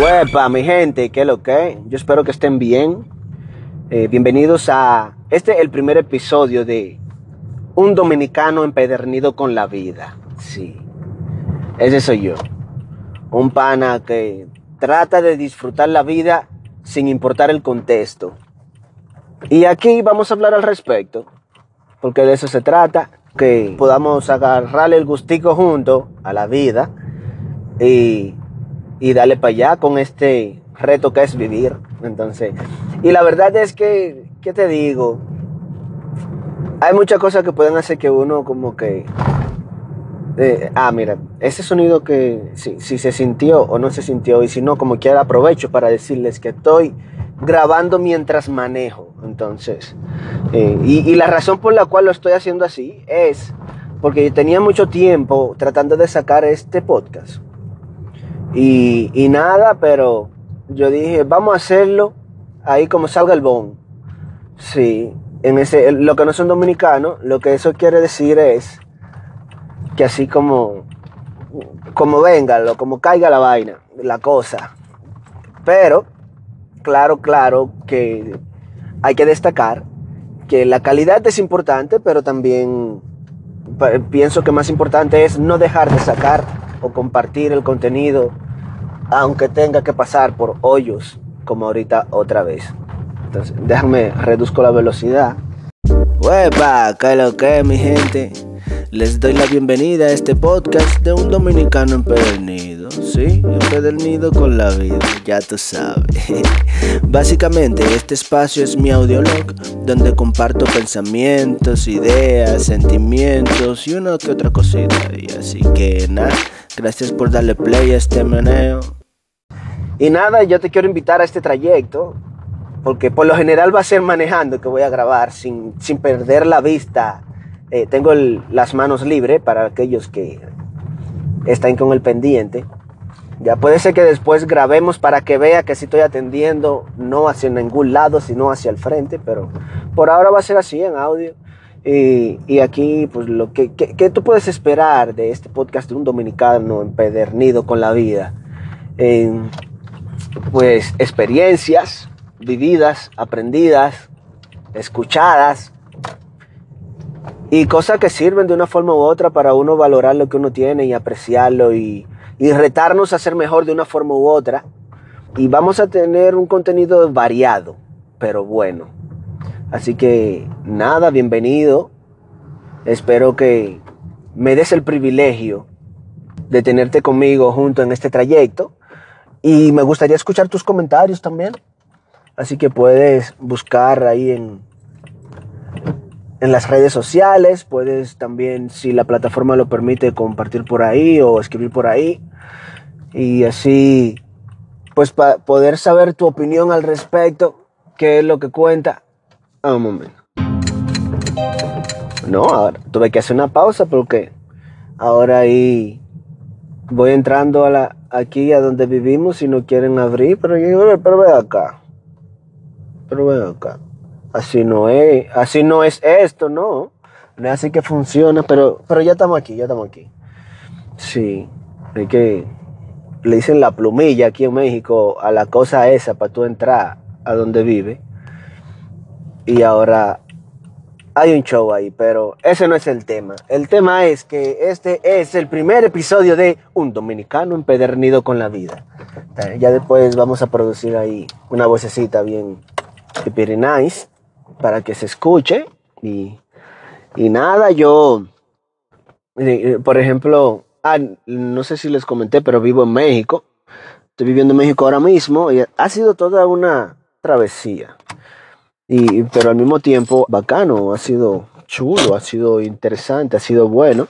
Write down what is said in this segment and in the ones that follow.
Huepa, mi gente, ¿qué lo que? Yo espero que estén bien. Eh, bienvenidos a este, el primer episodio de Un Dominicano empedernido con la vida. Sí, ese soy yo. Un pana que trata de disfrutar la vida sin importar el contexto. Y aquí vamos a hablar al respecto, porque de eso se trata, que podamos agarrarle el gustico junto a la vida y y darle para allá con este reto que es vivir. Entonces, y la verdad es que, ¿qué te digo? Hay muchas cosas que pueden hacer que uno como que... Eh, ah, mira, ese sonido que si, si, se sintió o no se sintió y si no, como quiera aprovecho para decirles que estoy grabando mientras manejo. Entonces, eh, y, y la razón por la cual lo estoy haciendo así es porque tenía mucho tiempo tratando de sacar este podcast y, nada, pero yo dije, vamos a hacerlo ahí como salga el bon. Sí, en ese, lo que no son dominicanos, lo que eso quiere decir es que así como, como venga, como caiga la vaina, la cosa. Pero, claro, claro que hay que destacar que la calidad es importante, pero también pienso que más importante es no dejar de sacar o compartir el contenido, aunque tenga que pasar por hoyos, como ahorita otra vez. Entonces, déjame reduzco la velocidad. Huepa, ¿qué lo que, mi gente? Les doy la bienvenida a este podcast de un dominicano empedernido, ¿sí? Empedernido con la vida, ya tú sabes. Básicamente, este espacio es mi audiolog, donde comparto pensamientos, ideas, sentimientos y una que otra cosita. Y así que nada, gracias por darle play a este meneo. Y nada, yo te quiero invitar a este trayecto, porque por lo general va a ser manejando que voy a grabar sin, sin perder la vista eh, tengo las manos libres para aquellos que están con el pendiente. Ya puede ser que después grabemos para que vea que si estoy atendiendo no hacia ningún lado, sino hacia el frente, pero por ahora va a ser así en audio. Y, aquí, pues, lo que, tú puedes esperar de este podcast de un dominicano empedernido con la vida. pues, experiencias vividas, aprendidas, escuchadas, y cosas que sirven de una forma u otra para uno valorar lo que uno tiene y apreciarlo y, retarnos a ser mejor de una forma u otra. Y vamos a tener un contenido variado, pero bueno. Así que nada, bienvenido. Espero que me des el privilegio de tenerte conmigo junto en este trayecto. Y me gustaría escuchar tus comentarios también. Así que puedes buscar ahí en, en las redes sociales, puedes también, si la plataforma lo permite, compartir por ahí o escribir por ahí. Y así, pues para poder saber tu opinión al respecto, qué es lo que cuenta. Ah, un momento. No, ahora tuve que hacer una pausa porque ahora ahí voy entrando a la, aquí a donde vivimos y no quieren abrir, pero yo, pero ve acá. Pero ve acá así no es, así no es esto, no. No es así que funciona, pero, pero ya estamos aquí, ya estamos aquí. Sí, hay que, le dicen la plumilla aquí en México a la cosa esa para tú entrar a donde vive. Y ahora hay un show ahí, pero ese no es el tema. El tema es que este es el primer episodio de Un Dominicano empedernido con la vida. Ya después vamos a producir ahí una vocecita bien, bien nice para que se escuche y, nada, yo, eh, por ejemplo, ah, no sé si les comenté, pero vivo en México. Estoy viviendo en México ahora mismo y ha sido toda una travesía. Y, pero al mismo tiempo bacano, ha sido chulo, ha sido interesante, ha sido bueno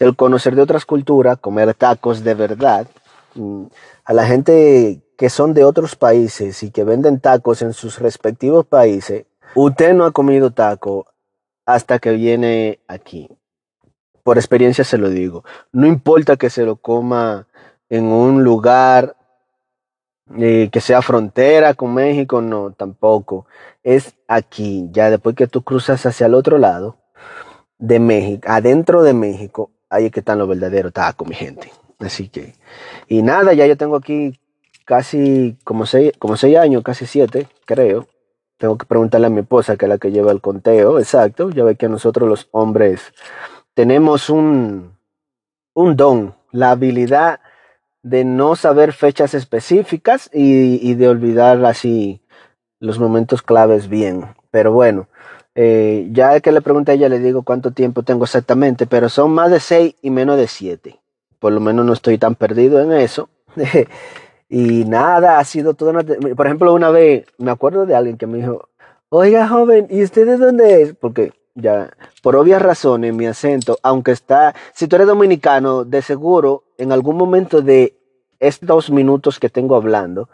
el conocer de otras culturas, comer tacos de verdad. Mm, a la gente que son de otros países y que venden tacos en sus respectivos países, Usted no ha comido taco hasta que viene aquí. Por experiencia se lo digo. No importa que se lo coma en un lugar eh, que sea frontera con México, no, tampoco. Es aquí, ya después que tú cruzas hacia el otro lado de México, adentro de México, ahí es que están los verdaderos tacos, mi gente. Así que, y nada, ya yo tengo aquí casi como seis, como seis años, casi siete, creo. Tengo que preguntarle a mi esposa, que es la que lleva el conteo, exacto. Ya ve que nosotros los hombres tenemos un, un don, la habilidad de no saber fechas específicas y, y de olvidar así los momentos claves bien. Pero bueno, eh, ya que le pregunté a ella, le digo cuánto tiempo tengo exactamente, pero son más de seis y menos de siete. Por lo menos no estoy tan perdido en eso. y nada, ha sido todo una... Por ejemplo, una vez me acuerdo de alguien que me dijo, oiga joven, ¿y usted de dónde es? Porque ya, por obvias razones, mi acento, aunque está, si tú eres dominicano, de seguro, en algún momento de estos minutos que tengo hablando,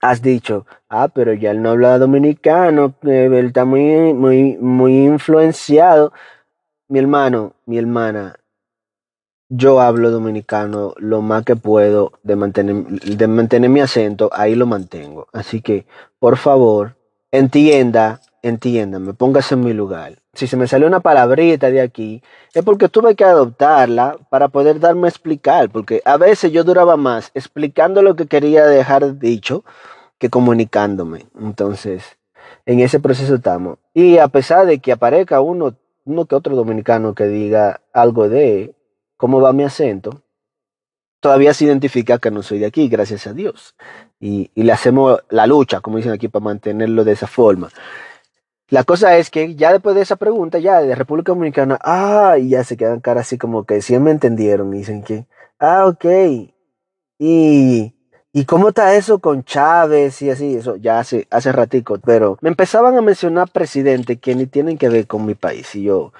has dicho, ah, pero ya él no habla dominicano, él está muy, muy, muy influenciado. Mi hermano, mi hermana, yo hablo dominicano lo más que puedo de mantener, de mantener mi acento, ahí lo mantengo. Así que, por favor, entienda, entiéndame, póngase en mi lugar. Si se me salió una palabrita de aquí, es porque tuve que adoptarla para poder darme a explicar, porque a veces yo duraba más explicando lo que quería dejar dicho que comunicándome. Entonces, en ese proceso estamos. Y a pesar de que aparezca uno, uno que otro dominicano que diga algo de cómo va mi acento, todavía se identifica que no soy de aquí, gracias a Dios. Y, y le hacemos la lucha, como dicen aquí, para mantenerlo de esa forma. La cosa es que ya después de esa pregunta, ya de República Dominicana, ah, y ya se quedan cara así como que sí me entendieron. Y dicen que, ah, ok. Y ¿Y cómo está eso con Chávez y así? Eso ya hace, hace ratico, pero me empezaban a mencionar presidentes que ni tienen que ver con mi país. Y yo,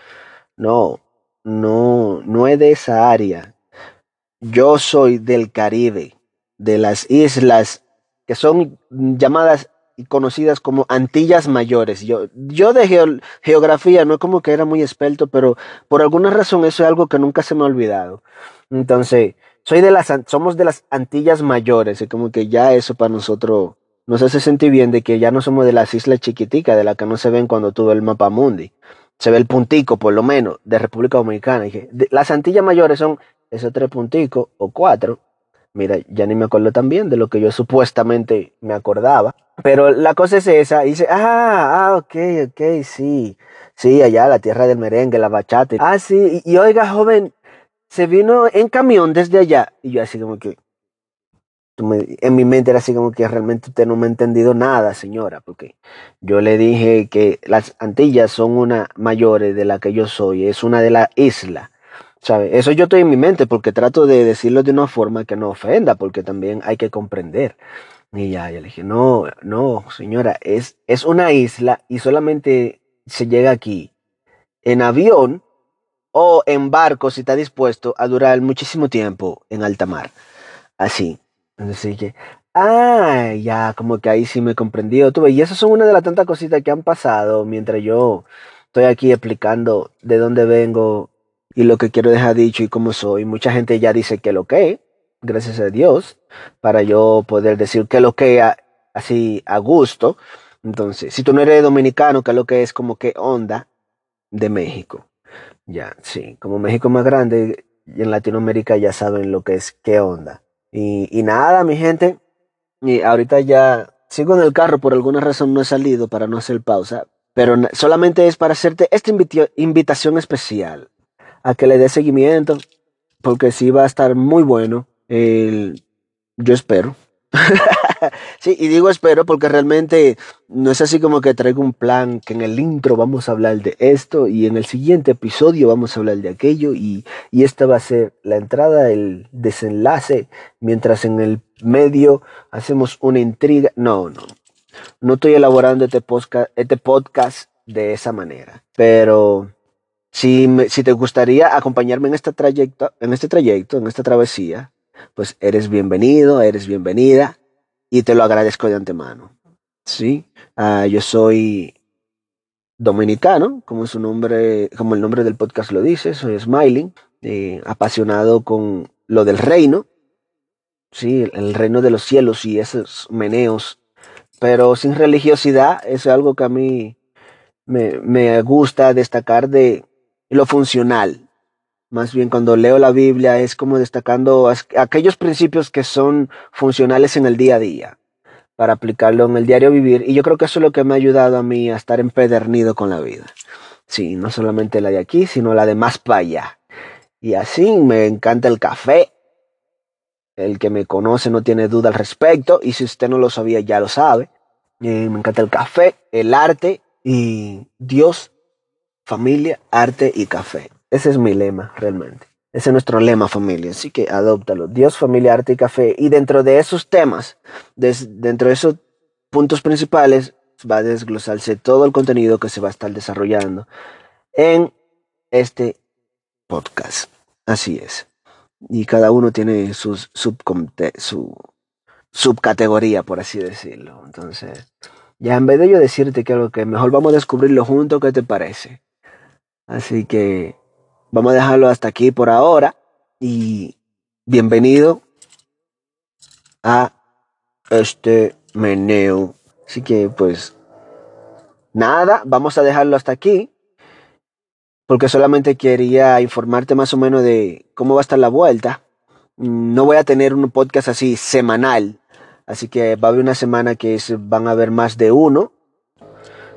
no, no, no es de esa área. Yo soy del Caribe, de las islas que son llamadas conocidas como Antillas Mayores. Yo, yo de geografía no como que era muy experto, pero por alguna razón eso es algo que nunca se me ha olvidado. Entonces, soy de las, somos de las Antillas mayores, y como que ya eso para nosotros nos hace sentir bien de que ya no somos de las islas chiquiticas, de las que no se ven cuando tú ves el mapa mundi. Se ve el puntico, por lo menos, de República Dominicana. dije, las Antillas mayores son esos tres punticos o cuatro. Mira, ya ni me acuerdo tan bien de lo que yo supuestamente me acordaba. Pero la cosa es esa. Y dice, ah, ah, ok, ok, sí. Sí, allá, la tierra del merengue, la bachata. Ah, sí. y oiga, joven, se vino en camión desde allá. Y yo así como que, en mi mente era así como que realmente usted no me ha entendido nada, señora, porque yo le dije que las Antillas son una mayores de la que yo soy, es una de las islas. Eso yo estoy en mi mente porque trato de decirlo de una forma que no ofenda, porque también hay que comprender. Y ya, yo le dije, no, no, señora, es, es una isla y solamente se llega aquí en avión o en barco si está dispuesto a durar muchísimo tiempo en alta mar. Así. Entonces que, ah, ya, como que ahí sí me comprendió. Tuve, y esas son una de las tantas cositas que han pasado mientras yo estoy aquí explicando de dónde vengo y lo que quiero dejar dicho y cómo soy. Mucha gente ya dice que lo que, gracias a Dios, para yo poder decir que lo que así a gusto. Entonces, si tú no eres dominicano, que lo que es como que onda de México. Ya, sí, como México más grande y en Latinoamérica ya saben lo que es qué onda. Y, y nada, mi gente, y ahorita ya sigo en el carro, por alguna razón no he salido para no hacer pausa, pero solamente es para hacerte esta invitación especial a que le dé seguimiento, porque sí va a estar muy bueno. El, yo espero. sí, y digo espero porque realmente no es así como que traigo un plan que en el intro vamos a hablar de esto y en el siguiente episodio vamos a hablar de aquello y, y esta va a ser la entrada, el desenlace, mientras en el medio hacemos una intriga. No, no, no estoy elaborando este podcast, este podcast de esa manera, pero si, te gustaría acompañarme en, esta trayecto, en este trayecto, en esta travesía, pues eres bienvenido, eres bienvenida y te lo agradezco de antemano. Sí, uh, yo soy dominicano, como su nombre, como el nombre del podcast lo dice, soy Smiling, eh, apasionado con lo del reino, sí, el reino de los cielos y esos meneos, pero sin religiosidad, es algo que a mí me, me gusta destacar de lo funcional, Más bien cuando leo la Biblia es como destacando aquellos principios que son funcionales en el día a día para aplicarlo en el diario vivir. Y yo creo que eso es lo que me ha ayudado a mí a estar empedernido con la vida. Sí, no solamente la de aquí, sino la de más para allá. Y así me encanta el café. El que me conoce no tiene duda al respecto. Y si usted no lo sabía, ya lo sabe. Eh, me encanta el café, el arte y Dios, familia, arte y café. Ese es mi lema, realmente. Ese es nuestro lema, familia. Así que adóptalo. Dios, familia, arte y café. Y dentro de esos temas, dentro de esos puntos principales, va a desglosarse todo el contenido que se va a estar desarrollando en este podcast. Así es. Y cada uno tiene sus su subcategoría, por así decirlo. Entonces, ya en vez de yo decirte que algo que mejor vamos a descubrirlo juntos, ¿qué te parece? Así que Vamos a dejarlo hasta aquí por ahora y bienvenido a este meneo. Así que pues nada, vamos a dejarlo hasta aquí porque solamente quería informarte más o menos de cómo va a estar la vuelta. No voy a tener un podcast así semanal, así que va a haber una semana que van a haber más de uno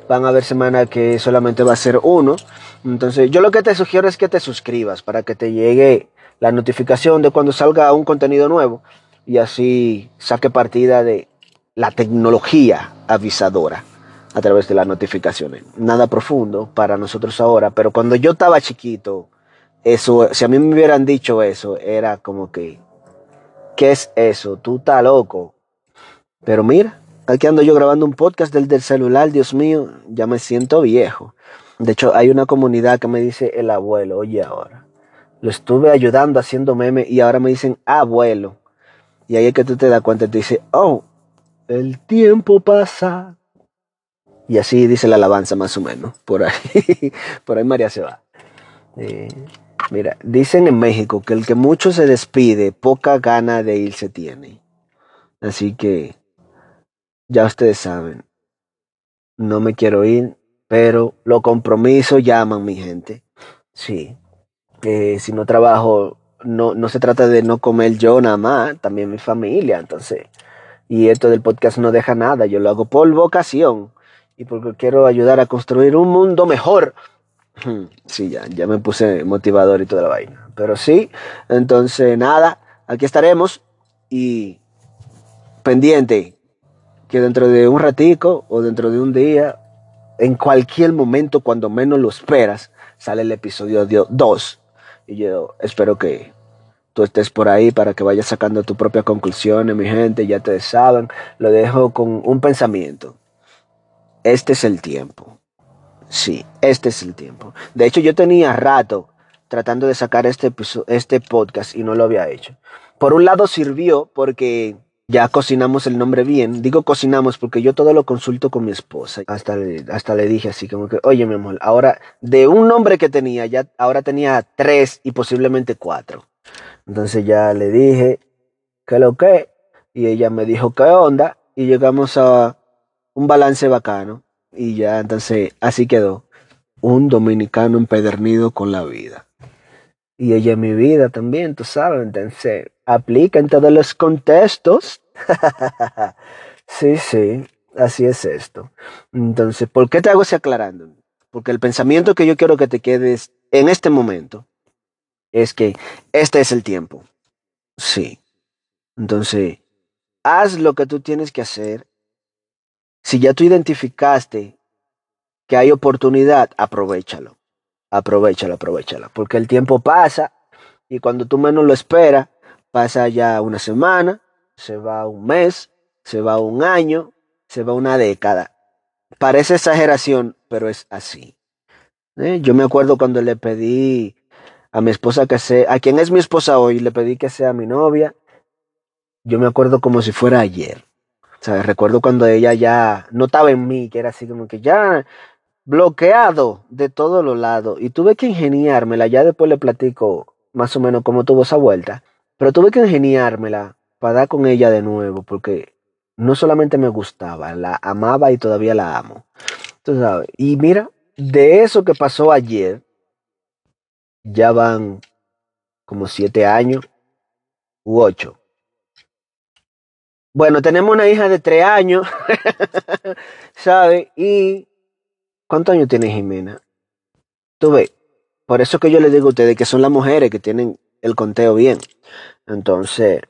van a haber semanas que solamente va a ser uno. Entonces, yo lo que te sugiero es que te suscribas para que te llegue la notificación de cuando salga un contenido nuevo y así saque partida de la tecnología avisadora a través de las notificaciones. Nada profundo para nosotros ahora, pero cuando yo estaba chiquito, eso, si a mí me hubieran dicho eso, era como que, ¿qué es eso? Tú estás loco. Pero mira, Aquí ando yo grabando un podcast del, del celular, Dios mío, ya me siento viejo. De hecho, hay una comunidad que me dice el abuelo, oye ahora. Lo estuve ayudando haciendo meme y ahora me dicen abuelo. Y ahí es que tú te das cuenta y te dice, oh, el tiempo pasa. Y así dice la alabanza más o menos. Por ahí, por ahí María se va. Eh, mira, dicen en México que el que mucho se despide, poca gana de irse tiene. Así que ya ustedes saben, no me quiero ir, pero los compromisos llaman, mi gente. Sí, eh, si no trabajo, no, no se trata de no comer yo nada más, también mi familia, entonces. Y esto del podcast no deja nada, yo lo hago por vocación y porque quiero ayudar a construir un mundo mejor. Sí, ya, ya me puse motivador y toda la vaina. Pero sí, entonces nada, aquí estaremos y pendiente, que dentro de un ratico o dentro de un día, en cualquier momento, cuando menos lo esperas, sale el episodio 2. Y yo espero que tú estés por ahí para que vayas sacando tu propia conclusiones, mi gente, ya te saben. Lo dejo con un pensamiento. Este es el tiempo. Sí, este es el tiempo. De hecho, yo tenía rato tratando de sacar este, este podcast y no lo había hecho. Por un lado sirvió porque ya cocinamos el nombre bien. Digo cocinamos porque yo todo lo consulto con mi esposa. Hasta le, hasta le dije así como que, oye mi amor, ahora de un nombre que tenía, ya ahora tenía tres y posiblemente cuatro. Entonces ya le dije, ¿qué lo que? Y ella me dijo, ¿qué onda? Y llegamos a un balance bacano. Y ya entonces así quedó. Un dominicano empedernido con la vida. Y ella en mi vida también, tú sabes, entonces aplica en todos los contextos. sí, sí, así es esto. Entonces, ¿por qué te hago ese aclarando? Porque el pensamiento que yo quiero que te quedes en este momento es que este es el tiempo. Sí. Entonces, haz lo que tú tienes que hacer. Si ya tú identificaste que hay oportunidad, aprovechalo aprovechala, aprovechala, porque el tiempo pasa y cuando tú menos lo esperas, pasa ya una semana, se va un mes, se va un año, se va una década. Parece exageración, pero es así. ¿Eh? Yo me acuerdo cuando le pedí a mi esposa que sea, a quien es mi esposa hoy, le pedí que sea mi novia. Yo me acuerdo como si fuera ayer. O recuerdo cuando ella ya no estaba en mí, que era así como que ya bloqueado de todos los lados y tuve que ingeniármela, ya después le platico más o menos cómo tuvo esa vuelta, pero tuve que ingeniármela para dar con ella de nuevo, porque no solamente me gustaba, la amaba y todavía la amo. Tú sabes, y mira, de eso que pasó ayer, ya van como siete años u ocho. Bueno, tenemos una hija de tres años, ¿sabes? Y ¿cuántos años tiene Jimena? Tú ves, por eso que yo les digo a ustedes que son las mujeres que tienen el conteo bien. Entonces,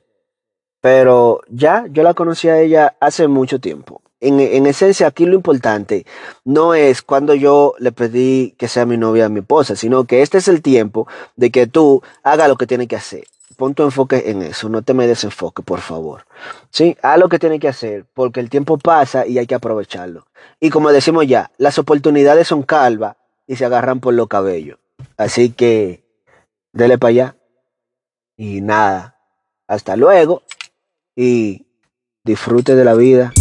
pero ya, yo la conocí a ella hace mucho tiempo. En, en, esencia, aquí lo importante no es cuando yo le pedí que sea mi novia, mi esposa, sino que este es el tiempo de que tú hagas lo que tienes que hacer. Pon tu enfoque en eso, no te me desenfoque, por favor. Sí, haz lo que tienes que hacer, porque el tiempo pasa y hay que aprovecharlo. Y como decimos ya, las oportunidades son calvas y se agarran por los cabellos. Así que, dele para allá. Y nada, hasta luego y disfrute de la vida.